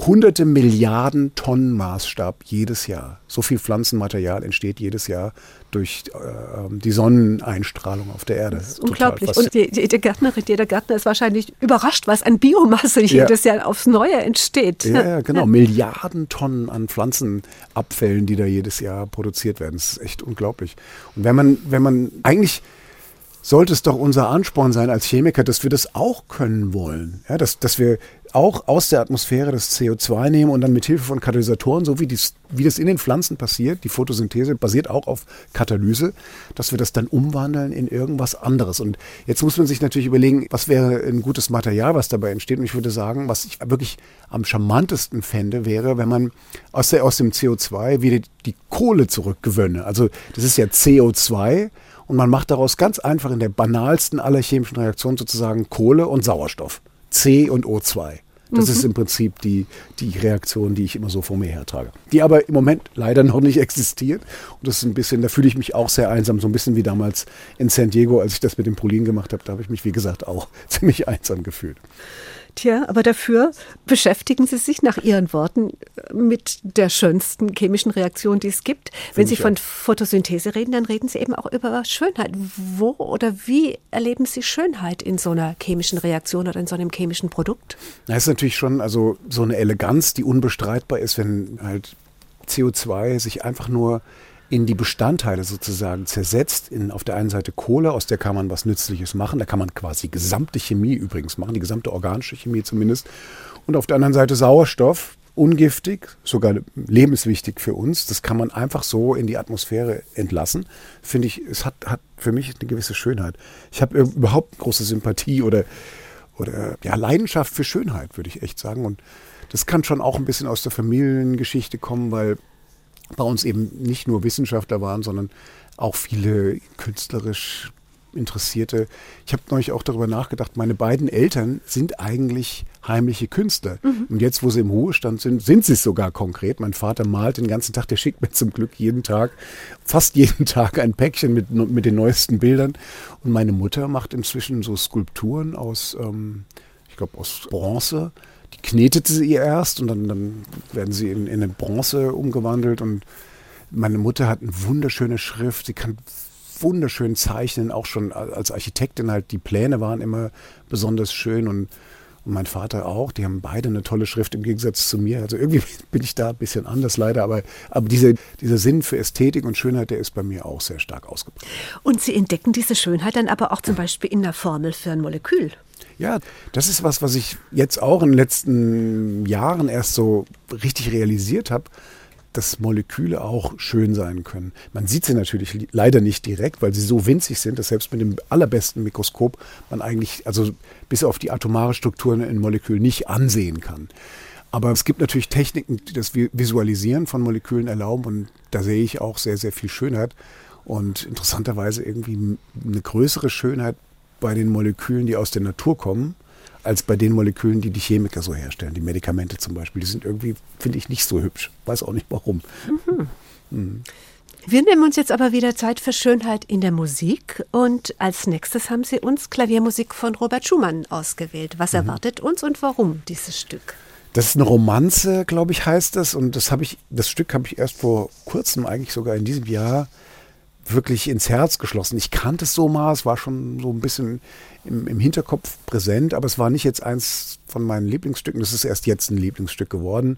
hunderte Milliarden Tonnen Maßstab jedes Jahr. So viel Pflanzenmaterial entsteht jedes Jahr durch äh, die Sonneneinstrahlung auf der Erde. Das
ist unglaublich. Und die, die, die Gärtnerin, jeder Gärtner ist wahrscheinlich überrascht, was an Biomasse ja. jedes Jahr aufs Neue entsteht.
Ja, ja genau. Ja. Milliarden Tonnen an Pflanzenabfällen, die da jedes Jahr produziert werden. Das ist echt unglaublich. Und wenn man, wenn man eigentlich sollte es doch unser Ansporn sein als Chemiker, dass wir das auch können wollen. Ja, dass, dass wir auch aus der Atmosphäre das CO2 nehmen und dann mit Hilfe von Katalysatoren, so wie, dies, wie das in den Pflanzen passiert, die Photosynthese basiert auch auf Katalyse, dass wir das dann umwandeln in irgendwas anderes. Und jetzt muss man sich natürlich überlegen, was wäre ein gutes Material, was dabei entsteht. Und ich würde sagen, was ich wirklich am charmantesten fände, wäre, wenn man aus, der, aus dem CO2 wieder die Kohle zurückgewönne. Also das ist ja CO2 und man macht daraus ganz einfach in der banalsten aller chemischen Reaktionen sozusagen Kohle und Sauerstoff. C und O2. Das mhm. ist im Prinzip die, die Reaktion, die ich immer so vor mir hertrage. Die aber im Moment leider noch nicht existiert. Und das ist ein bisschen, da fühle ich mich auch sehr einsam, so ein bisschen wie damals in San Diego, als ich das mit dem Prolin gemacht habe. Da habe ich mich, wie gesagt, auch ziemlich einsam gefühlt.
Tja, aber dafür beschäftigen Sie sich nach Ihren Worten mit der schönsten chemischen Reaktion, die es gibt. Find Wenn Sie von auch. Photosynthese reden, dann reden Sie eben auch über Schönheit. Wo oder wie erleben Sie Schönheit in so einer chemischen Reaktion oder in so einem chemischen Produkt?
Das ist natürlich schon also so eine Eleganz, die unbestreitbar ist, wenn halt CO2 sich einfach nur in die Bestandteile sozusagen zersetzt. In, auf der einen Seite Kohle, aus der kann man was Nützliches machen. Da kann man quasi gesamte Chemie übrigens machen, die gesamte organische Chemie zumindest. Und auf der anderen Seite Sauerstoff, ungiftig, sogar lebenswichtig für uns. Das kann man einfach so in die Atmosphäre entlassen. Finde ich, es hat, hat für mich eine gewisse Schönheit. Ich habe überhaupt große Sympathie oder, oder ja, Leidenschaft für Schönheit, würde ich echt sagen. Und das kann schon auch ein bisschen aus der Familiengeschichte kommen, weil bei uns eben nicht nur Wissenschaftler waren, sondern auch viele künstlerisch Interessierte. Ich habe neulich auch darüber nachgedacht, meine beiden Eltern sind eigentlich heimliche Künstler. Mhm. Und jetzt, wo sie im Ruhestand sind, sind sie es sogar konkret. Mein Vater malt den ganzen Tag, der schickt mir zum Glück jeden Tag, fast jeden Tag ein Päckchen mit, mit den neuesten Bildern. Und meine Mutter macht inzwischen so Skulpturen aus, ähm, ich glaube, aus Bronze die knetet sie erst und dann, dann werden sie in, in eine Bronze umgewandelt. Und meine Mutter hat eine wunderschöne Schrift, sie kann wunderschön zeichnen, auch schon als Architektin halt. Die Pläne waren immer besonders schön und und mein Vater auch. Die haben beide eine tolle Schrift im Gegensatz zu mir. Also irgendwie bin ich da ein bisschen anders leider, aber, aber diese, dieser Sinn für Ästhetik und Schönheit, der ist bei mir auch sehr stark ausgeprägt.
Und Sie entdecken diese Schönheit dann aber auch zum Beispiel in der Formel für ein Molekül.
Ja, das ist was, was ich jetzt auch in den letzten Jahren erst so richtig realisiert habe dass Moleküle auch schön sein können. Man sieht sie natürlich leider nicht direkt, weil sie so winzig sind, dass selbst mit dem allerbesten Mikroskop man eigentlich, also bis auf die atomare Struktur in Molekülen nicht ansehen kann. Aber es gibt natürlich Techniken, die das Visualisieren von Molekülen erlauben und da sehe ich auch sehr, sehr viel Schönheit und interessanterweise irgendwie eine größere Schönheit bei den Molekülen, die aus der Natur kommen als bei den Molekülen, die die Chemiker so herstellen. Die Medikamente zum Beispiel, die sind irgendwie, finde ich, nicht so hübsch. Weiß auch nicht warum. Mhm.
Mhm. Wir nehmen uns jetzt aber wieder Zeit für Schönheit in der Musik und als nächstes haben Sie uns Klaviermusik von Robert Schumann ausgewählt. Was mhm. erwartet uns und warum dieses Stück?
Das ist eine Romanze, glaube ich, heißt das. Und das habe ich, das Stück habe ich erst vor kurzem, eigentlich sogar in diesem Jahr, wirklich ins Herz geschlossen. Ich kannte es so mal, es war schon so ein bisschen im, im, Hinterkopf präsent, aber es war nicht jetzt eins von meinen Lieblingsstücken. Das ist erst jetzt ein Lieblingsstück geworden.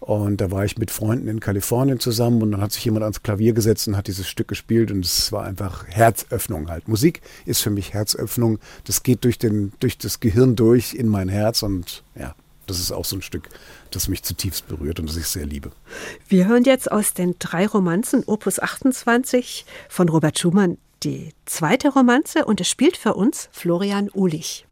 Und da war ich mit Freunden in Kalifornien zusammen und dann hat sich jemand ans Klavier gesetzt und hat dieses Stück gespielt und es war einfach Herzöffnung halt. Musik ist für mich Herzöffnung. Das geht durch, den, durch das Gehirn durch in mein Herz und ja, das ist auch so ein Stück, das mich zutiefst berührt und das ich sehr liebe.
Wir hören jetzt aus den drei Romanzen Opus 28 von Robert Schumann die zweite Romanze und es spielt für uns Florian Ulich.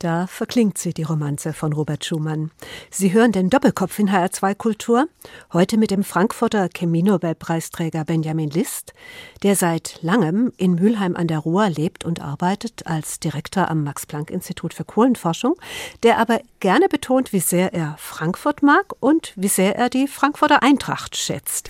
Da verklingt sie, die Romanze von Robert Schumann. Sie hören den Doppelkopf in HR2 Kultur, heute mit dem Frankfurter Chemie-Nobelpreisträger Benjamin List, der seit langem in Mülheim an der Ruhr lebt und arbeitet als Direktor am Max-Planck-Institut für Kohlenforschung, der aber gerne betont, wie sehr er Frankfurt mag und wie sehr er die Frankfurter Eintracht schätzt.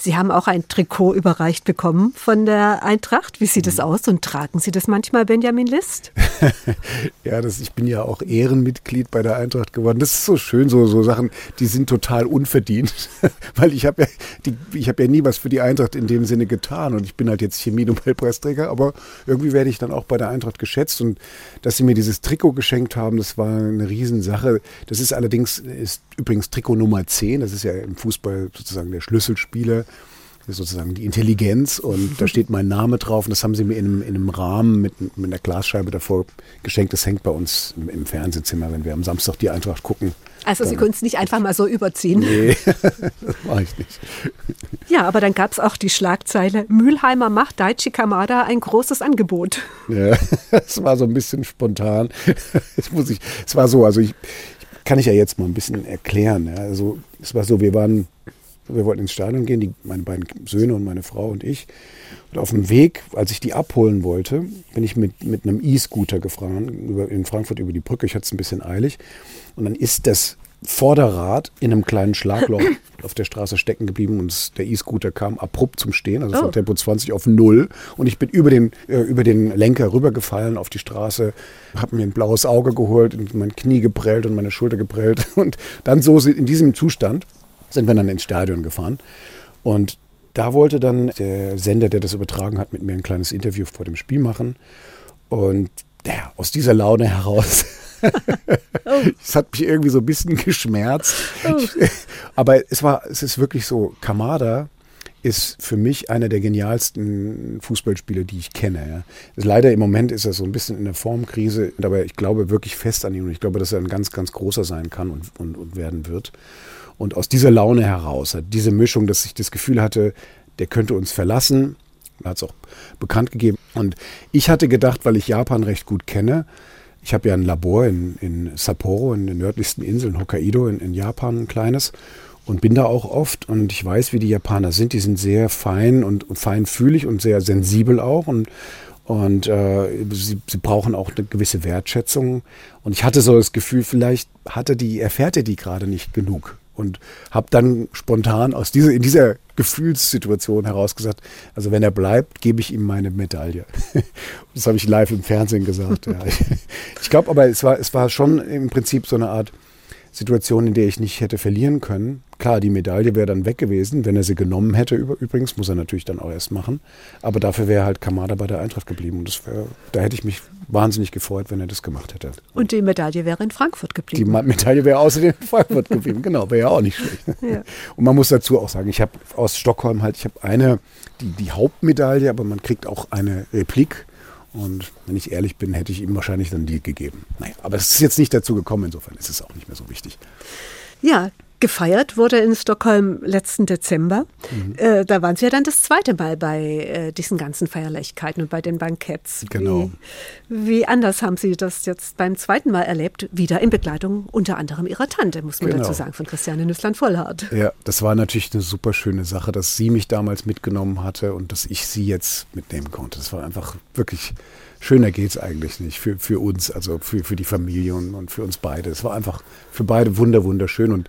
Sie haben auch ein Trikot überreicht bekommen von der Eintracht. Wie sieht es aus und tragen Sie das manchmal, Benjamin List?
ja, das ich bin ja auch Ehrenmitglied bei der Eintracht geworden. Das ist so schön, so, so Sachen, die sind total unverdient, weil ich habe ja, die, ich habe ja nie was für die Eintracht in dem Sinne getan und ich bin halt jetzt Chemie-Nobelpreisträger, aber irgendwie werde ich dann auch bei der Eintracht geschätzt und dass sie mir dieses Trikot geschenkt haben, das war eine Riesensache. Das ist allerdings, ist übrigens Trikot Nummer 10, das ist ja im Fußball sozusagen der Schlüsselspieler sozusagen die Intelligenz und da steht mein Name drauf und das haben sie mir in einem, in einem Rahmen mit, mit einer Glasscheibe davor geschenkt. Das hängt bei uns im, im Fernsehzimmer, wenn wir am Samstag die Eintracht gucken.
Also Sie können es nicht einfach mal so überziehen. Nee,
das mache ich nicht.
Ja, aber dann gab es auch die Schlagzeile, Mülheimer macht Daichi Kamada ein großes Angebot.
Ja, es war so ein bisschen spontan. Es muss ich, es war so, also ich, kann ich ja jetzt mal ein bisschen erklären. Ja. Also es war so, wir waren wir wollten ins Stadion gehen, die, meine beiden Söhne und meine Frau und ich. Und auf dem Weg, als ich die abholen wollte, bin ich mit, mit einem E-Scooter gefahren, über, in Frankfurt über die Brücke. Ich hatte es ein bisschen eilig. Und dann ist das Vorderrad in einem kleinen Schlagloch auf der Straße stecken geblieben und der E-Scooter kam abrupt zum Stehen, also oh. von Tempo 20 auf Null. Und ich bin über den, äh, über den Lenker rübergefallen auf die Straße, habe mir ein blaues Auge geholt, und mein Knie geprellt und meine Schulter geprellt. Und dann so in diesem Zustand sind wir dann ins Stadion gefahren. Und da wollte dann der Sender, der das übertragen hat, mit mir ein kleines Interview vor dem Spiel machen. Und ja, aus dieser Laune heraus. Es hat mich irgendwie so ein bisschen geschmerzt. Oh. Aber es war, es ist wirklich so, Kamada ist für mich einer der genialsten Fußballspieler, die ich kenne. Ja. Leider im Moment ist er so ein bisschen in der Formkrise, aber ich glaube wirklich fest an ihn und ich glaube, dass er ein ganz, ganz großer sein kann und, und, und werden wird. Und aus dieser Laune heraus, diese Mischung, dass ich das Gefühl hatte, der könnte uns verlassen, hat es auch bekannt gegeben. Und ich hatte gedacht, weil ich Japan recht gut kenne, ich habe ja ein Labor in, in Sapporo, in den nördlichsten Inseln, Hokkaido in, in Japan, ein kleines, und bin da auch oft und ich weiß, wie die Japaner sind. Die sind sehr fein und, feinfühlig und sehr sensibel auch und und äh, sie, sie brauchen auch eine gewisse Wertschätzung. Und ich hatte so das Gefühl, vielleicht hatte die, erfährt er die gerade nicht genug und habe dann spontan aus dieser, in dieser Gefühlssituation heraus gesagt, also wenn er bleibt, gebe ich ihm meine Medaille. das habe ich live im Fernsehen gesagt. Ja. Ich glaube aber, es war, es war schon im Prinzip so eine Art Situation, in der ich nicht hätte verlieren können. Klar, die Medaille wäre dann weg gewesen, wenn er sie genommen hätte. Übrigens muss er natürlich dann auch erst machen. Aber dafür wäre halt Kamada bei der Eintracht geblieben. Und wär, da hätte ich mich wahnsinnig gefreut, wenn er das gemacht hätte.
Und die Medaille wäre in Frankfurt geblieben.
Die Medaille wäre außerdem in Frankfurt geblieben. Genau, wäre ja auch nicht schlecht. Ja. Und man muss dazu auch sagen, ich habe aus Stockholm halt, ich habe eine, die, die Hauptmedaille, aber man kriegt auch eine Replik und wenn ich ehrlich bin, hätte ich ihm wahrscheinlich dann die gegeben. Naja, aber es ist jetzt nicht dazu gekommen, insofern ist es auch nicht mehr so wichtig.
Ja, Gefeiert wurde in Stockholm letzten Dezember. Mhm. Äh, da waren Sie ja dann das zweite Mal bei äh, diesen ganzen Feierlichkeiten und bei den Banketts.
Genau.
Wie, wie, anders haben Sie das jetzt beim zweiten Mal erlebt? Wieder in Begleitung unter anderem Ihrer Tante, muss man genau. dazu sagen, von Christiane Nüssland-Vollhardt.
Ja, das war natürlich eine super schöne Sache, dass sie mich damals mitgenommen hatte und dass ich sie jetzt mitnehmen konnte. Das war einfach wirklich schöner geht es eigentlich nicht für, für uns, also für, für die Familie und, und für uns beide. Es war einfach für beide wunder, wunderschön und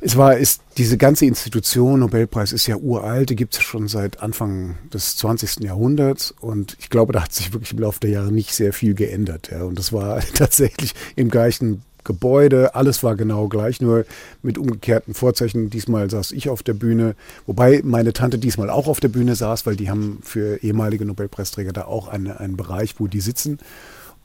es war, ist diese ganze Institution, Nobelpreis ist ja uralt, die gibt es schon seit Anfang des 20. Jahrhunderts und ich glaube, da hat sich wirklich im Laufe der Jahre nicht sehr viel geändert. Ja. Und das war tatsächlich im gleichen Gebäude, alles war genau gleich, nur mit umgekehrten Vorzeichen. Diesmal saß ich auf der Bühne, wobei meine Tante diesmal auch auf der Bühne saß, weil die haben für ehemalige Nobelpreisträger da auch eine, einen Bereich, wo die sitzen.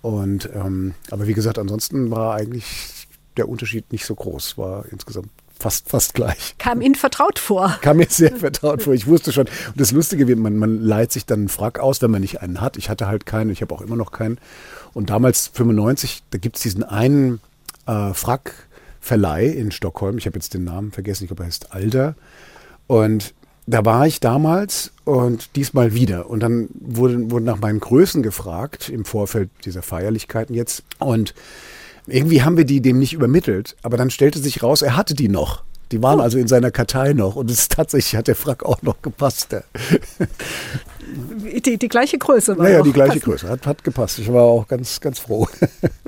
Und ähm, aber wie gesagt, ansonsten war eigentlich der Unterschied nicht so groß, war insgesamt fast, fast gleich.
Kam Ihnen vertraut vor?
Kam mir sehr vertraut vor. Ich wusste schon. Und das Lustige wird, man, man leiht sich dann einen Frack aus, wenn man nicht einen hat. Ich hatte halt keinen, ich habe auch immer noch keinen. Und damals, 95, da gibt es diesen einen äh, Frackverleih in Stockholm. Ich habe jetzt den Namen vergessen, ich glaube, er heißt Alder. Und da war ich damals und diesmal wieder. Und dann wurde, wurde nach meinen Größen gefragt im Vorfeld dieser Feierlichkeiten jetzt. Und irgendwie haben wir die dem nicht übermittelt. Aber dann stellte sich raus, er hatte die noch. Die waren oh. also in seiner Kartei noch und es tatsächlich hat der Frack auch noch gepasst.
Die, die gleiche Größe
war. Naja, die gleiche passend. Größe. Hat, hat gepasst. Ich war auch ganz, ganz froh.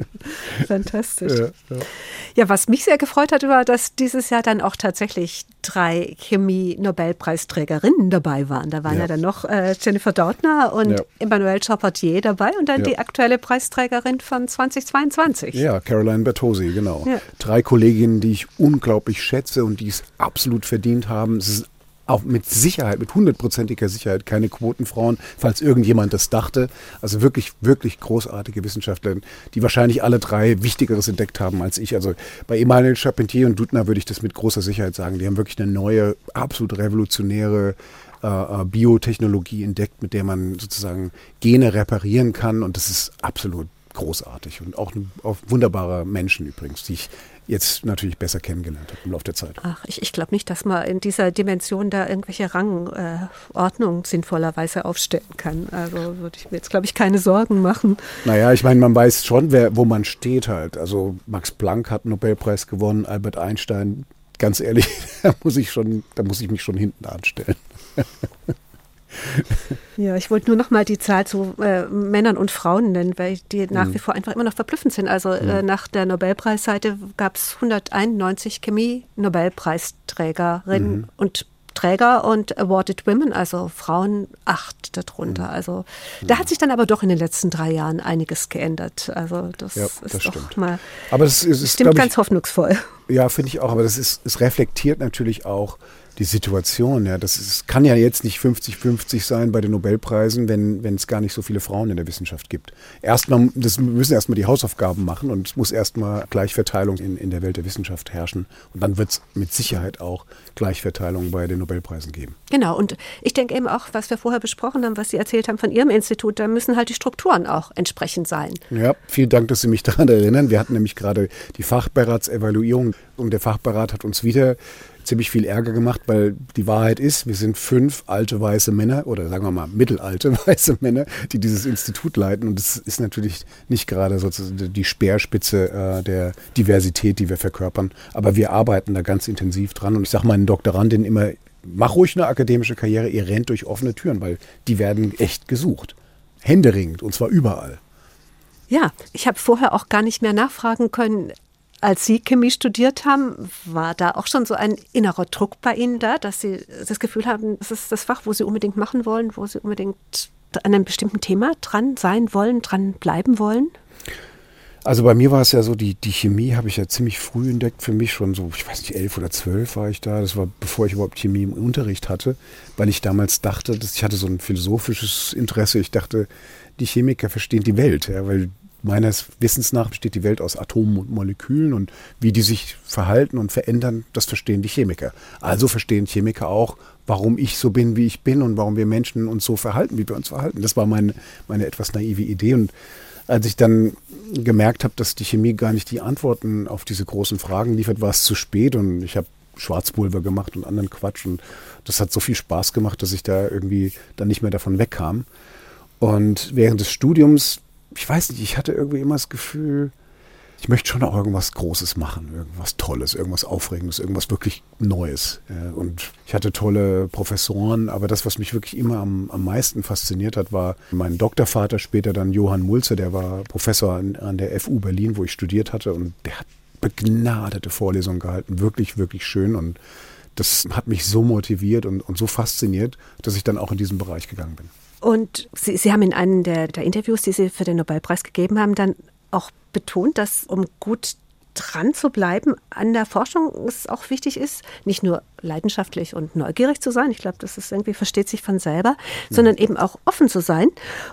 Fantastisch. Ja, ja. ja, was mich sehr gefreut hat, war, dass dieses Jahr dann auch tatsächlich drei Chemie-Nobelpreisträgerinnen dabei waren. Da waren ja, ja dann noch äh, Jennifer Doudna und. Emmanuel Charpentier dabei und dann die aktuelle Preisträgerin von 2022.
Ja, Caroline Bertosi, genau. Drei Kolleginnen, die ich unglaublich schätze und die es absolut verdient haben. Es ist auch mit Sicherheit, mit hundertprozentiger Sicherheit keine Quotenfrauen, falls irgendjemand das dachte. Also wirklich, wirklich großartige Wissenschaftler, die wahrscheinlich alle drei Wichtigeres entdeckt haben als ich. Also bei Emmanuel Charpentier und Dudner würde ich das mit großer Sicherheit sagen. Die haben wirklich eine neue, absolut revolutionäre äh, äh, Biotechnologie entdeckt, mit der man sozusagen Gene reparieren kann. Und das ist absolut großartig und auch, auch wunderbare Menschen übrigens, die ich jetzt natürlich besser kennengelernt habe im Laufe der Zeit.
Ach, ich, ich glaube nicht, dass man in dieser Dimension da irgendwelche Rangordnungen äh, sinnvollerweise aufstellen kann. Also würde ich mir jetzt, glaube ich, keine Sorgen machen.
Naja, ich meine, man weiß schon, wer, wo man steht halt. Also Max Planck hat einen Nobelpreis gewonnen, Albert Einstein, ganz ehrlich, da muss ich schon, da muss ich mich schon hinten anstellen.
Ja, ich wollte nur noch mal die Zahl zu äh, Männern und Frauen nennen, weil die nach mhm. wie vor einfach immer noch verblüffend sind. Also äh, mhm. äh, nach der Nobelpreisseite gab es 191 Chemie-Nobelpreisträgerinnen mhm. und Träger und Awarded Women, also Frauen acht darunter. Mhm. Also da hat sich dann aber doch in den letzten drei Jahren einiges geändert. Also das, ja, das ist stimmt. doch mal
aber das ist, ist
stimmt ganz ich, hoffnungsvoll.
Ja, finde ich auch. Aber das ist, es reflektiert natürlich auch die Situation. Ja, das ist, kann ja jetzt nicht 50-50 sein bei den Nobelpreisen, wenn, wenn es gar nicht so viele Frauen in der Wissenschaft gibt. Erstmal, das müssen erstmal die Hausaufgaben machen und es muss erstmal Gleichverteilung in, in der Welt der Wissenschaft herrschen. Und dann wird es mit Sicherheit auch Gleichverteilung bei den Nobelpreisen geben.
Genau, und ich denke eben auch, was wir vorher besprochen haben, was Sie erzählt haben von Ihrem Institut, da müssen halt die Strukturen auch entsprechend sein.
Ja, vielen Dank, dass Sie mich daran erinnern. Wir hatten nämlich gerade die Fachberatsevaluierung und der Fachberat hat uns wieder ziemlich viel Ärger gemacht, weil die Wahrheit ist, wir sind fünf alte weiße Männer oder sagen wir mal mittelalte weiße Männer, die dieses Institut leiten. Und das ist natürlich nicht gerade sozusagen die Speerspitze äh, der Diversität, die wir verkörpern. Aber wir arbeiten da ganz intensiv dran. Und ich sage meinen Doktorandinnen immer, mach ruhig eine akademische Karriere, ihr rennt durch offene Türen, weil die werden echt gesucht. Händeringend und zwar überall.
Ja, ich habe vorher auch gar nicht mehr nachfragen können, als Sie Chemie studiert haben, war da auch schon so ein innerer Druck bei Ihnen da, dass Sie das Gefühl haben, das ist das Fach, wo Sie unbedingt machen wollen, wo Sie unbedingt an einem bestimmten Thema dran sein wollen, dran bleiben wollen?
Also bei mir war es ja so, die, die Chemie habe ich ja ziemlich früh entdeckt. Für mich schon so, ich weiß nicht, elf oder zwölf war ich da. Das war bevor ich überhaupt Chemie im Unterricht hatte, weil ich damals dachte, dass ich hatte so ein philosophisches Interesse. Ich dachte, die Chemiker verstehen die Welt, ja, weil meines Wissens nach besteht die Welt aus Atomen und Molekülen und wie die sich verhalten und verändern, das verstehen die Chemiker. Also verstehen Chemiker auch, warum ich so bin, wie ich bin und warum wir Menschen uns so verhalten, wie wir uns verhalten. Das war meine, meine etwas naive Idee und als ich dann gemerkt habe, dass die Chemie gar nicht die Antworten auf diese großen Fragen liefert, war es zu spät und ich habe Schwarzpulver gemacht und anderen Quatsch und das hat so viel Spaß gemacht, dass ich da irgendwie dann nicht mehr davon wegkam. Und während des Studiums ich weiß nicht, ich hatte irgendwie immer das Gefühl, ich möchte schon auch irgendwas Großes machen, irgendwas Tolles, irgendwas Aufregendes, irgendwas wirklich Neues. Und ich hatte tolle Professoren, aber das, was mich wirklich immer am, am meisten fasziniert hat, war mein Doktorvater, später dann Johann Mulze, der war Professor an, an der FU Berlin, wo ich studiert hatte und der hat begnadete Vorlesungen gehalten, wirklich, wirklich schön und das hat mich so motiviert und, und so fasziniert, dass ich dann auch in diesen Bereich gegangen bin.
Und Sie, Sie haben in einem der, der Interviews, die Sie für den Nobelpreis gegeben haben, dann auch betont, dass um gut dran zu bleiben an der Forschung es auch wichtig ist, nicht nur leidenschaftlich und neugierig zu sein, ich glaube, das ist irgendwie versteht sich von selber, ja. sondern eben auch offen zu sein.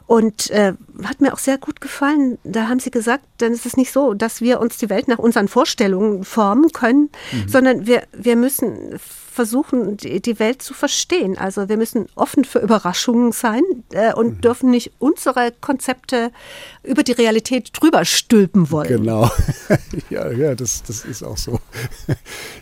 Und äh, hat mir auch sehr gut gefallen, da haben Sie gesagt, dann ist es nicht so, dass wir uns die Welt nach unseren Vorstellungen formen können, mhm. sondern wir, wir müssen versuchen, die, Welt zu verstehen. Also wir müssen offen für Überraschungen sein äh, und mhm. dürfen nicht unsere Konzepte über die Realität drüber stülpen wollen.
Genau. ja, ja, das, das ist auch so.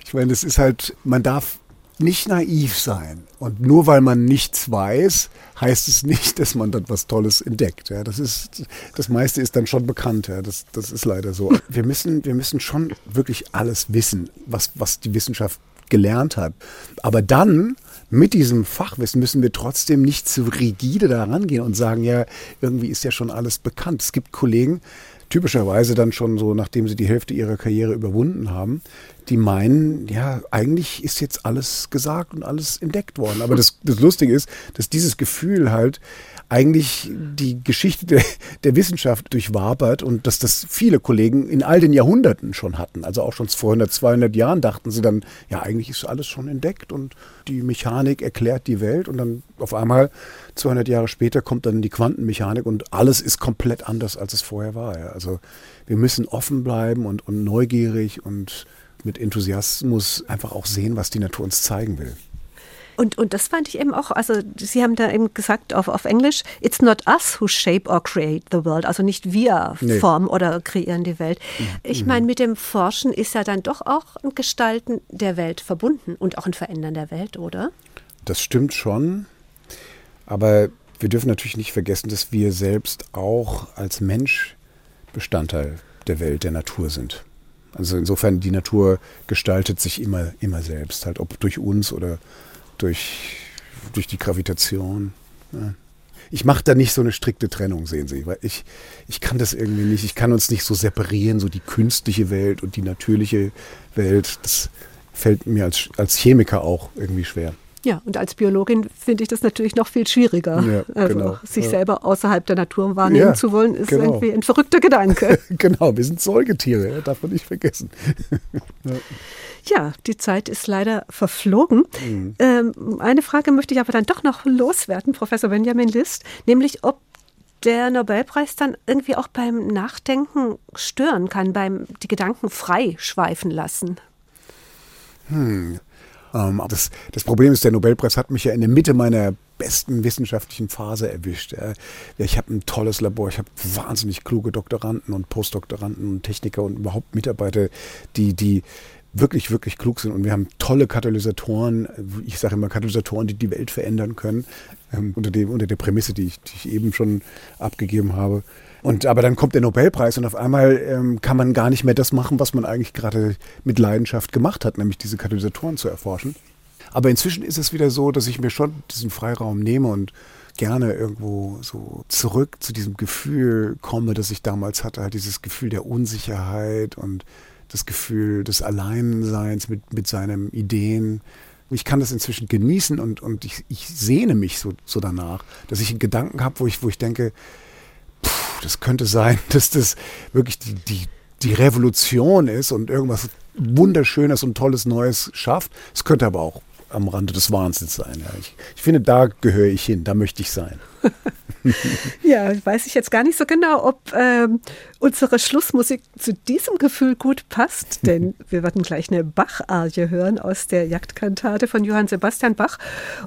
Ich meine, es ist halt, man darf nicht naiv sein. Und nur weil man nichts weiß, heißt es nicht, dass man dann was Tolles entdeckt. Ja, das ist, das meiste ist dann schon bekannt. Ja, das, das ist leider so. Wir müssen, wir müssen schon wirklich alles wissen, was, was die Wissenschaft gelernt hat. Aber dann mit diesem Fachwissen müssen wir trotzdem nicht zu rigide da rangehen und sagen, ja, irgendwie ist ja schon alles bekannt. Es gibt Kollegen, typischerweise dann schon so, nachdem sie die Hälfte ihrer Karriere überwunden haben, die meinen, ja, eigentlich ist jetzt alles gesagt und alles entdeckt worden. Aber das, das Lustige ist, dass dieses Gefühl halt eigentlich die Geschichte der, der Wissenschaft durchwabert und dass das viele Kollegen in all den Jahrhunderten schon hatten. Also auch schon vor 100, 200 Jahren dachten sie dann, ja, eigentlich ist alles schon entdeckt und die Mechanik erklärt die Welt und dann auf einmal 200 Jahre später kommt dann die Quantenmechanik und alles ist komplett anders, als es vorher war. Ja. Also wir müssen offen bleiben und, und neugierig und mit Enthusiasmus einfach auch sehen, was die Natur uns zeigen will.
Und, und das fand ich eben auch, also Sie haben da eben gesagt auf, auf Englisch, it's not us who shape or create the world, also nicht wir nee. formen oder kreieren die Welt. Mhm. Ich meine, mit dem Forschen ist ja dann doch auch ein Gestalten der Welt verbunden und auch ein Verändern der Welt, oder?
Das stimmt schon, aber wir dürfen natürlich nicht vergessen, dass wir selbst auch als Mensch Bestandteil der Welt, der Natur sind. Also insofern, die Natur gestaltet sich immer, immer selbst, halt ob durch uns oder durch, durch die Gravitation. Ja. Ich mache da nicht so eine strikte Trennung, sehen Sie, weil ich, ich kann das irgendwie nicht. Ich kann uns nicht so separieren, so die künstliche Welt und die natürliche Welt. Das fällt mir als, als Chemiker auch irgendwie schwer.
Ja, und als Biologin finde ich das natürlich noch viel schwieriger. Ja, also genau. sich ja. selber außerhalb der Natur wahrnehmen ja, zu wollen, ist genau. irgendwie ein verrückter Gedanke.
genau, wir sind Säugetiere, darf man nicht vergessen.
ja, die Zeit ist leider verflogen. Mhm. Ähm, eine Frage möchte ich aber dann doch noch loswerden, Professor Benjamin List, nämlich ob der Nobelpreis dann irgendwie auch beim Nachdenken stören kann, beim die Gedanken frei schweifen lassen.
Hm. Ähm, das, das Problem ist, der Nobelpreis hat mich ja in der Mitte meiner besten wissenschaftlichen Phase erwischt. Ich habe ein tolles Labor, ich habe wahnsinnig kluge Doktoranden und Postdoktoranden und Techniker und überhaupt Mitarbeiter, die, die wirklich, wirklich klug sind. Und wir haben tolle Katalysatoren, ich sage immer Katalysatoren, die die Welt verändern können, ähm, unter, dem, unter der Prämisse, die ich, die ich eben schon abgegeben habe. Und aber dann kommt der Nobelpreis und auf einmal ähm, kann man gar nicht mehr das machen, was man eigentlich gerade mit Leidenschaft gemacht hat, nämlich diese Katalysatoren zu erforschen. Aber inzwischen ist es wieder so, dass ich mir schon diesen Freiraum nehme und gerne irgendwo so zurück zu diesem Gefühl komme, das ich damals hatte, halt dieses Gefühl der Unsicherheit und das Gefühl des Alleinseins mit, mit seinen Ideen. Ich kann das inzwischen genießen und, und ich, ich sehne mich so, so danach, dass ich einen Gedanken habe, wo ich, wo ich denke, das könnte sein, dass das wirklich die, die, die Revolution ist und irgendwas Wunderschönes und Tolles Neues schafft. Es könnte aber auch am Rande des Wahnsinns sein. Ja. Ich, ich, finde, da gehöre ich hin, da möchte ich sein.
ja, weiß ich jetzt gar nicht so genau, ob ähm, unsere Schlussmusik zu diesem Gefühl gut passt, denn wir werden gleich eine Bach-Arie hören aus der Jagdkantate von Johann Sebastian Bach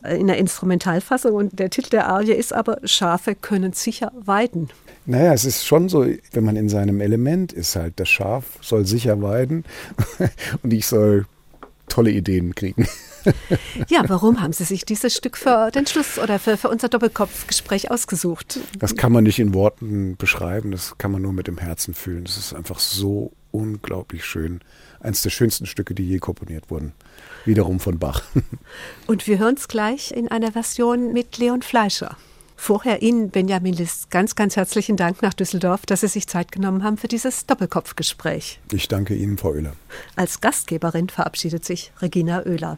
äh, in der Instrumentalfassung und der Titel der Arie ist aber Schafe können sicher weiden.
Naja, es ist schon so, wenn man in seinem Element ist, halt, das Schaf soll sicher weiden und ich soll tolle Ideen kriegen.
Ja, warum haben Sie sich dieses Stück für den Schluss oder für, für unser Doppelkopfgespräch ausgesucht?
Das kann man nicht in Worten beschreiben, das kann man nur mit dem Herzen fühlen. Das ist einfach so unglaublich schön. Eines der schönsten Stücke, die je komponiert wurden. Wiederum von Bach.
Und wir hören es gleich in einer Version mit Leon Fleischer. Vorher Ihnen, Benjamin List, ganz, ganz herzlichen Dank nach Düsseldorf, dass Sie sich Zeit genommen haben für dieses Doppelkopfgespräch.
Ich danke Ihnen, Frau Oehler.
Als Gastgeberin verabschiedet sich Regina Oehler.